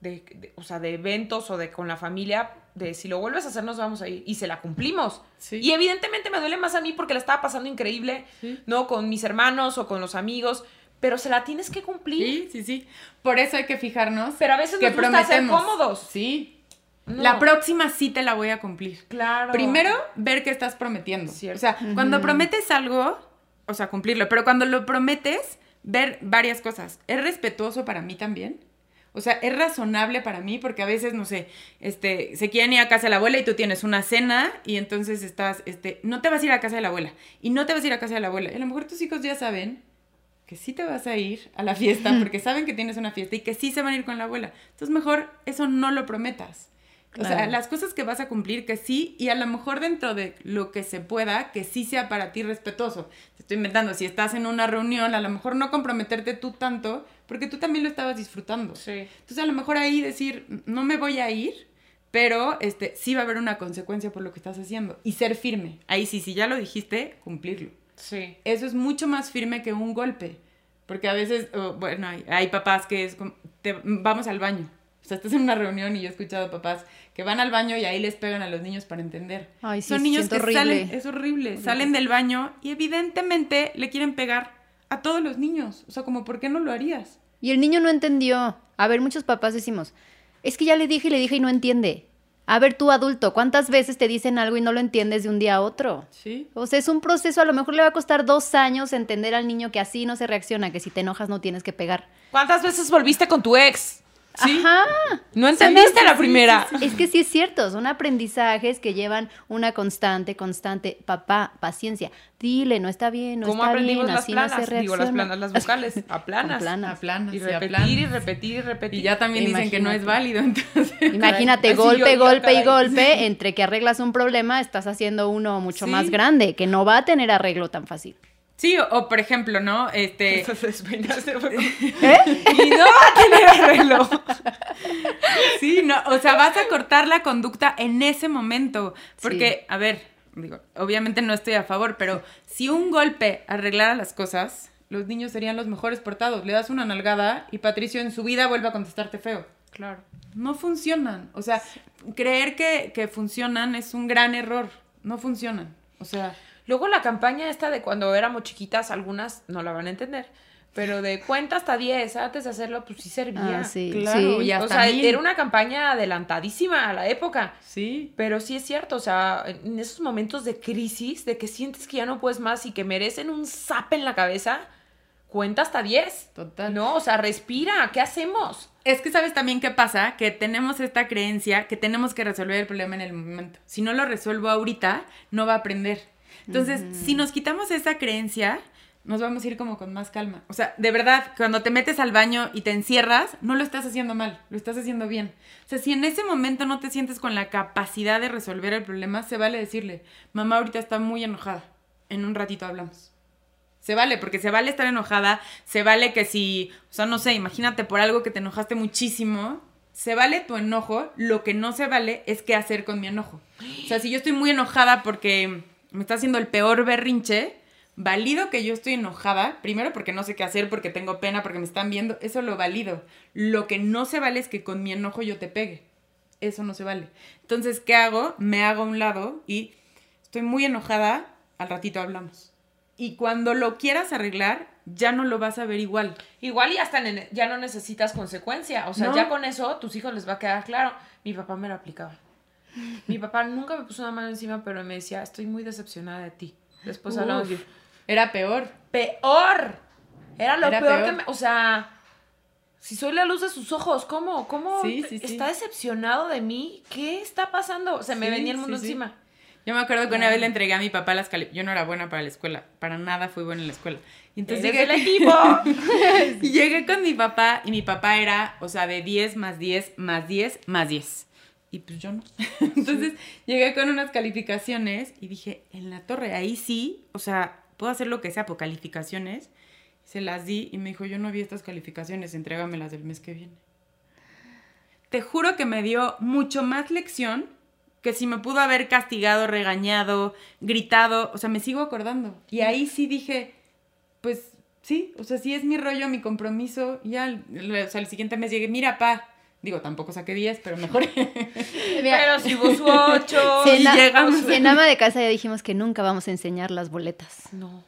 de, o sea, de eventos o de con la familia, de si lo vuelves a hacer nos vamos a ir y se la cumplimos. Y evidentemente me duele más a mí porque la estaba pasando increíble, ¿no? Con mis hermanos o con los amigos, pero se la tienes que cumplir. Sí, sí, sí. Por eso hay que fijarnos. Pero a veces que nos gusta ser cómodos. Sí. La próxima sí te la voy a cumplir. Claro. Primero, ver qué estás prometiendo. O sea, cuando prometes algo, o sea, cumplirlo, pero cuando lo prometes, ver varias cosas. ¿Es respetuoso para mí también? O sea, es razonable para mí porque a veces, no sé, este, se quieren ir a casa de la abuela y tú tienes una cena y entonces estás, este, no te vas a ir a casa de la abuela y no te vas a ir a casa de la abuela. Y a lo mejor tus hijos ya saben que sí te vas a ir a la fiesta porque saben que tienes una fiesta y que sí se van a ir con la abuela. Entonces mejor eso no lo prometas. O sea, las cosas que vas a cumplir, que sí, y a lo mejor dentro de lo que se pueda, que sí sea para ti respetuoso. Te estoy inventando, si estás en una reunión, a lo mejor no comprometerte tú tanto, porque tú también lo estabas disfrutando. Sí. Entonces a lo mejor ahí decir, no me voy a ir, pero este, sí va a haber una consecuencia por lo que estás haciendo. Y ser firme. Ahí sí, si ya lo dijiste, cumplirlo. Sí. Eso es mucho más firme que un golpe. Porque a veces, oh, bueno, hay, hay papás que es como, te- vamos al baño. O sea, estás en una reunión y yo he escuchado papás que van al baño y ahí les pegan a los niños para entender. Ay, sí, Son niños que horrible. salen, es horrible, salen del baño y evidentemente le quieren pegar a todos los niños. O sea, como, ¿por qué no lo harías? Y el niño no entendió. A ver, muchos papás decimos, es que ya le dije y le dije y no entiende. A ver, tú adulto, ¿cuántas veces te dicen algo y no lo entiendes de un día a otro? Sí. O sea, es un proceso, a lo mejor le va a costar dos años entender al niño que así no se reacciona, que si te enojas no tienes que pegar. ¿Cuántas veces volviste con tu ex? Sí. Ajá. No entendiste Sí, la sí, primera. Es que sí es cierto, son aprendizajes que llevan una constante, constante. Papá, paciencia. Dile, no está bien, no ¿Cómo está aprendimos bien, las así no se planas? reacciona. Digo, las planas, las vocales. Aplanas. Aplanas. Aplanas, Y repetir, aplanas. y repetir, y repetir. Y ya también dicen que no es válido, entonces. Imagínate, Así golpe, yo, yo, golpe y golpe, entre que arreglas un problema, estás haciendo uno mucho Sí. más grande, que no va a tener arreglo tan fácil. Sí, o, o por ejemplo, ¿no? Este. Te despeinaste, ¿Eh? Y no va a tener arreglo. Sí, no, o sea, vas a cortar la conducta en ese momento. Porque, Sí. a ver, digo, obviamente no estoy a favor, pero si un golpe arreglara las cosas, los niños serían los mejores portados. Le das una nalgada y Patricio en su vida vuelve a contestarte feo. Claro. No funcionan. O sea, creer que, que funcionan es un gran error. No funcionan. O sea, Luego la campaña esta de cuando éramos chiquitas, algunas no la van a entender, pero de cuenta hasta 10, antes de hacerlo, pues sí servía. Ah, sí, claro, sí. y O hasta sea, mil. era una campaña adelantadísima a la época. sí. Pero sí es cierto, o sea, en esos momentos de crisis, de que sientes que ya no puedes más y que merecen un zap en la cabeza, cuenta hasta 10. Total. No, o sea, respira, ¿qué hacemos? Es que sabes también qué pasa, que tenemos esta creencia que tenemos que resolver el problema en el momento. Si no lo resuelvo ahorita, no va a aprender. Entonces, si nos quitamos esa creencia, nos vamos a ir como con más calma. O sea, de verdad, cuando te metes al baño y te encierras, no lo estás haciendo mal, lo estás haciendo bien. O sea, si en ese momento no te sientes con la capacidad de resolver el problema, se vale decirle, mamá ahorita está muy enojada, en un ratito hablamos. Se vale, porque se vale estar enojada, se vale que si, o sea, no sé, imagínate por algo que te enojaste muchísimo, se vale tu enojo, lo que no se vale es qué hacer con mi enojo. O sea, si yo estoy muy enojada porque me está haciendo el peor berrinche, valido que yo estoy enojada, primero porque no sé qué hacer, porque tengo pena, porque me están viendo, eso lo valido. Lo que no se vale es que con mi enojo yo te pegue. Eso no se vale. Entonces, ¿qué hago? Me hago a un lado y estoy muy enojada, al ratito hablamos. Y cuando lo quieras arreglar, ya no lo vas a ver igual. Igual y hasta ya no necesitas consecuencia. O sea, No. ya con eso tus hijos les va a quedar claro. Mi papá me lo aplicaba. Mi papá nunca me puso una mano encima, pero me decía, estoy muy decepcionada de ti. Después hablamos de... Era peor. ¡Peor! Era lo Era peor, peor. que me... O sea, si soy la luz de sus ojos, ¿cómo? ¿Cómo Sí, sí, sí. está decepcionado de mí? ¿Qué está pasando? Se me venía el mundo encima. Yo me acuerdo que una vez le entregué a mi papá las calificaciones. Yo no era buena para la escuela. Para nada fui buena en la escuela. Y entonces llegué, equipo. y llegué con mi papá y mi papá era, o sea, de 10 más 10 más 10 más 10. Y pues yo no. Entonces llegué con unas calificaciones y dije, en la torre, ahí sí, o sea, puedo hacer lo que sea por calificaciones. Se las di y me dijo, yo no vi estas calificaciones, entrégamelas del mes que viene. Te juro que me dio mucho más lección que si me pudo haber castigado, regañado, gritado, o sea, me sigo acordando. Y ahí sí dije, pues sí, o sea, sí es mi rollo, mi compromiso. Y ya, o sea, el siguiente mes llegué, mira, pa. Digo, tampoco saqué 10, pero mejor. Mira, Pero si ocho. si y en, la- llegamos. en ama de casa ya dijimos que nunca vamos a enseñar las boletas. No,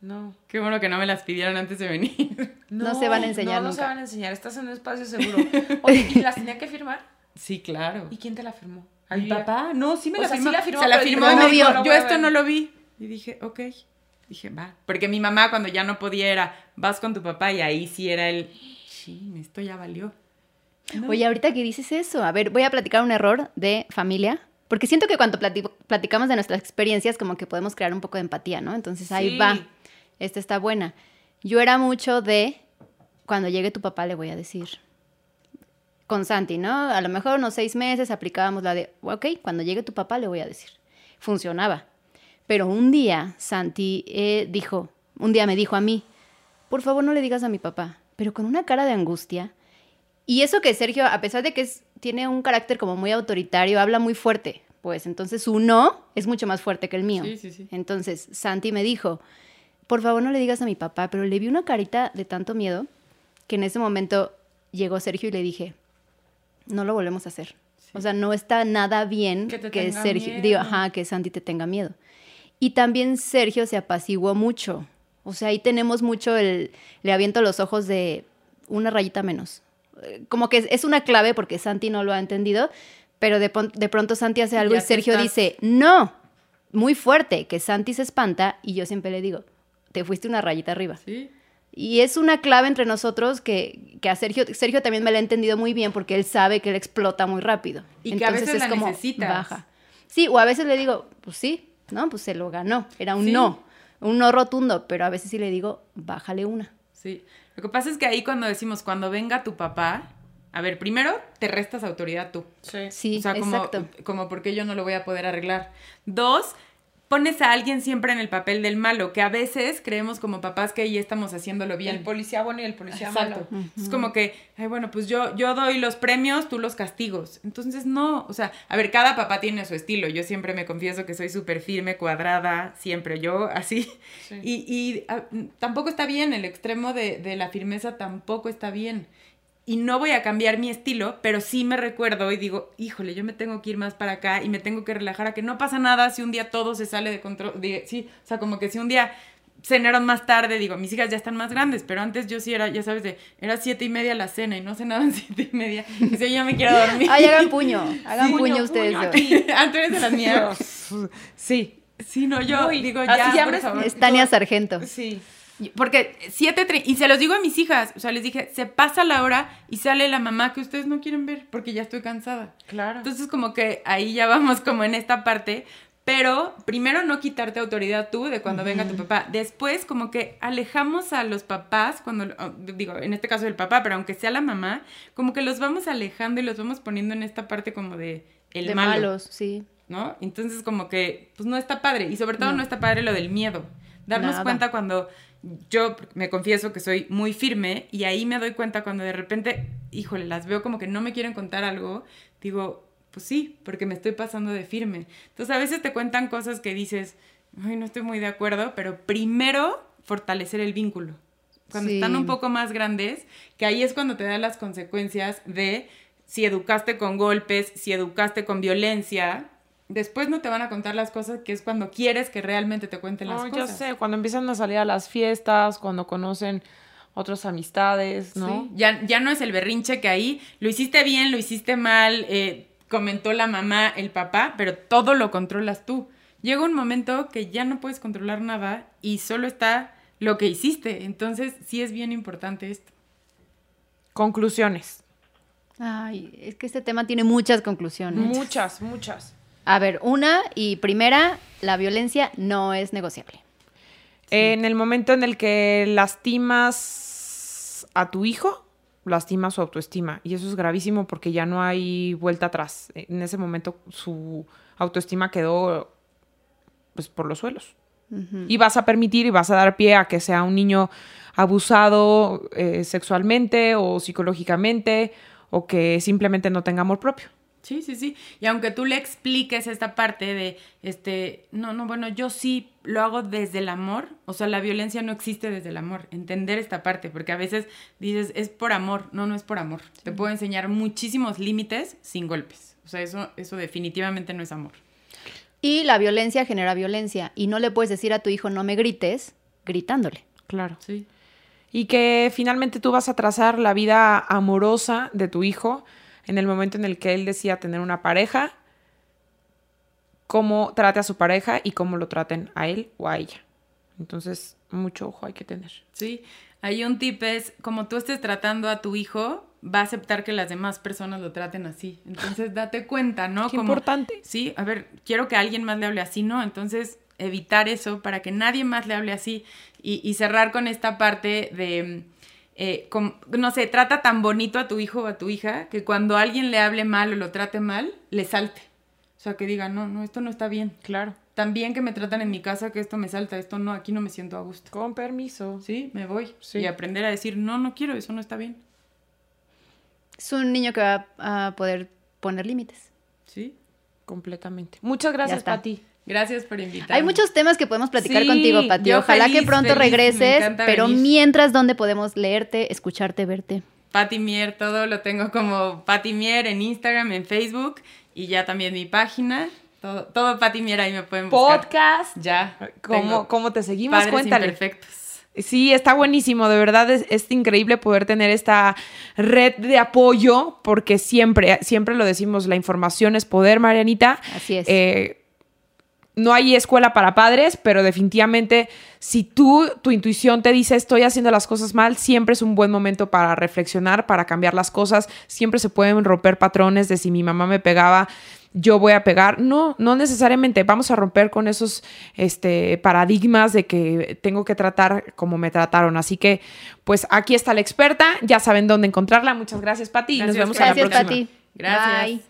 no. Qué bueno que no me las pidieron antes de venir. No se van a enseñar No, no se van a enseñar. Estás en un espacio seguro. Oye, ¿y las tenía que firmar? Sí, claro. ¿Y quién te la firmó? Mi papá, no, sí me O la sea, sí firmó. la firmó, se la firmó y me no dijo, vio. yo esto no lo vi. Y dije, ok. dije, va. Porque mi mamá cuando ya no podía era, vas con tu papá y ahí sí era el, sí, esto ya valió. Oye, ahorita que dices eso, a ver, voy a platicar un error de familia, porque siento que cuando platicamos de nuestras experiencias, como que podemos crear un poco de empatía, ¿no? Entonces ahí va, esta está buena. Yo era mucho de, cuando llegue tu papá le voy a decir, con Santi, ¿no? A lo mejor unos seis meses aplicábamos la de, ok, cuando llegue tu papá le voy a decir. Funcionaba. Pero un día Santi eh, dijo, un día me dijo a mí, por favor no le digas a mi papá, pero con una cara de angustia. Y eso que Sergio, a pesar de que es, tiene un carácter como muy autoritario, habla muy fuerte. Pues entonces su no es mucho más fuerte que el mío. Sí, sí, sí. Entonces Santi me dijo, por favor no le digas a mi papá, pero le vi una carita de tanto miedo que en ese momento llegó Sergio y le dije, no lo volvemos a hacer. O sea, no está nada bien que, Sergio, digo, ajá, que Santi te tenga miedo. Y también Sergio se apaciguó mucho. O sea, ahí tenemos mucho el, le aviento los ojos de una rayita menos. Como que es una clave porque Santi no lo ha entendido, pero de, pronto Santi hace algo y Sergio dice, no, muy fuerte, que Santi se espanta y yo siempre le digo, te fuiste una rayita arriba. Sí. Y es una clave entre nosotros que, que, a Sergio, Sergio también me lo ha entendido muy bien porque él sabe que él explota muy rápido. Y que a veces es la como necesitas. baja. Sí, o a veces le digo, pues sí, ¿no? Pues se lo ganó. Era un no, un no rotundo, pero a veces sí le digo, bájale una. Sí. Lo que pasa es que ahí cuando decimos, cuando venga tu papá, a ver, primero te restas autoridad tú. Sí, sí o sea, como, como porque yo no lo voy a poder arreglar. Dos, pones a alguien siempre en el papel del malo, que a veces creemos como papás que ahí estamos haciéndolo bien. El policía bueno y el policía malo. Es como que, ay, bueno, pues yo, yo doy los premios, tú los castigos. Entonces, no, o sea, a ver, cada papá tiene su estilo. Yo siempre me confieso que soy súper firme, cuadrada, siempre yo así. Y, y ah, tampoco está bien, el extremo de, de la firmeza tampoco está bien y no voy a cambiar mi estilo, pero sí me recuerdo y digo, híjole, yo me tengo que ir más para acá y me tengo que relajar a que no pasa nada si un día todo se sale de control. sí, o sea, como que si un día cenaron más tarde, digo, mis hijas ya están más grandes, pero antes yo sí era, ya sabes, de, era siete y media la cena y no cenaban siete y media. Y yo ya me quiero dormir. Ay, hagan puño, hagan puño, ustedes. Antes de las mías. Sí. Sí, no, yo digo, ya, por favor. Es Tania Sargento. Sí. Porque siete y se los digo a mis hijas, o sea, les dije, se pasa la hora y sale la mamá que ustedes no quieren ver porque ya estoy cansada. Claro. Entonces como que ahí ya vamos como en esta parte, pero primero no quitarte autoridad tú de cuando venga tu papá. Después como que alejamos a los papás, cuando, digo, en este caso el papá, pero aunque sea la mamá, como que los vamos alejando y los vamos poniendo en esta parte como de el de malos, sí. ¿No? Entonces como que, pues no está padre. Y sobre todo no, está padre lo del miedo. Darnos cuenta cuando yo me confieso que soy muy firme y ahí me doy cuenta cuando de repente, híjole, las veo como que no me quieren contar algo, digo, pues sí, porque me estoy pasando de firme. Entonces a veces te cuentan cosas que dices, ay, no estoy muy de acuerdo, pero primero fortalecer el vínculo. Cuando están un poco más grandes, que ahí es cuando te dan las consecuencias de si educaste con golpes, si educaste con violencia, después no te van a contar las cosas que es cuando quieres que realmente te cuenten las cosas. Yo sé, cuando empiezan a salir a las fiestas, cuando conocen otras amistades, ¿no? Sí. Ya, ya no es el berrinche que ahí lo hiciste bien, lo hiciste mal, eh, comentó la mamá, el papá, pero todo lo controlas tú. Llega un momento que ya no puedes controlar nada y solo está lo que hiciste. Entonces sí es bien importante esto. Conclusiones. Ay, es que este tema tiene muchas conclusiones. Muchas, muchas. A ver, una y primera, la violencia no es negociable. En el momento en el que lastimas a tu hijo, lastimas su autoestima. Y eso es gravísimo porque ya no hay vuelta atrás. En ese momento su autoestima quedó pues por los suelos. Y vas a permitir y vas a dar pie a que sea un niño abusado eh, sexualmente o psicológicamente o que simplemente no tenga amor propio. Sí, sí, sí. Y aunque tú le expliques esta parte de, este, no, no, bueno, yo sí lo hago desde el amor, o sea, la violencia no existe desde el amor, entender esta parte, porque a veces dices, es por amor, no, no es por amor. Te puedo enseñar muchísimos límites sin golpes. O sea, eso, eso definitivamente no es amor. Y la violencia genera violencia, y no le puedes decir a tu hijo, no me grites, gritándole. Claro. Sí. Y que finalmente tú vas a trazar la vida amorosa de tu hijo en el momento en el que él decía tener una pareja, cómo trate a su pareja y cómo lo traten a él o a ella. Entonces, mucho ojo hay que tener. Sí, hay un tip es, como tú estés tratando a tu hijo, va a aceptar que las demás personas lo traten así. Entonces, date cuenta, ¿no? Qué Como, importante. Sí, a ver, quiero que alguien más le hable así, ¿no? Entonces, evitar eso para que nadie más le hable así y, y cerrar con esta parte de, eh, no sé, trata tan bonito a tu hijo o a tu hija que cuando alguien le hable mal o lo trate mal, le salte. O sea, que diga, no, no, esto no está bien. Claro. Tan bien que me tratan en mi casa que esto me salta, esto no, aquí no me siento a gusto. Con permiso. Sí, me voy. Sí. Y aprender a decir, no, no quiero, eso no está bien. Es un niño que va a poder poner límites. Sí. Completamente. Muchas gracias. Pati. Gracias por invitarme. Hay muchos temas que podemos platicar Sí, contigo, Pati. Ojalá feliz, que pronto feliz, regreses, pero venir. mientras, ¿dónde podemos leerte, escucharte, verte? Pati Mier, todo lo tengo como Pati Mier en Instagram, en Facebook y ya también mi página. Todo, todo Pati Mier ahí me pueden buscar. Podcast. Ya. ¿Cómo, ¿Cómo te seguimos? Padres Cuéntale. Imperfectos. Sí, está buenísimo, de verdad es, es increíble poder tener esta red de apoyo, porque siempre, siempre lo decimos, la información es poder, Marianita. Así es. Eh, no hay escuela para padres, pero definitivamente si tú, tu intuición te dice estoy haciendo las cosas mal, siempre es un buen momento para reflexionar, para cambiar las cosas. Siempre se pueden romper patrones de si mi mamá me pegaba, yo voy a pegar. No, no necesariamente. Vamos a romper con esos este, paradigmas de que tengo que tratar como me trataron. Así que, pues aquí está la experta. Ya saben dónde encontrarla. Muchas gracias, Pati. y nos Gracias, vemos a la Gracias, próxima. Pati. Gracias. Bye.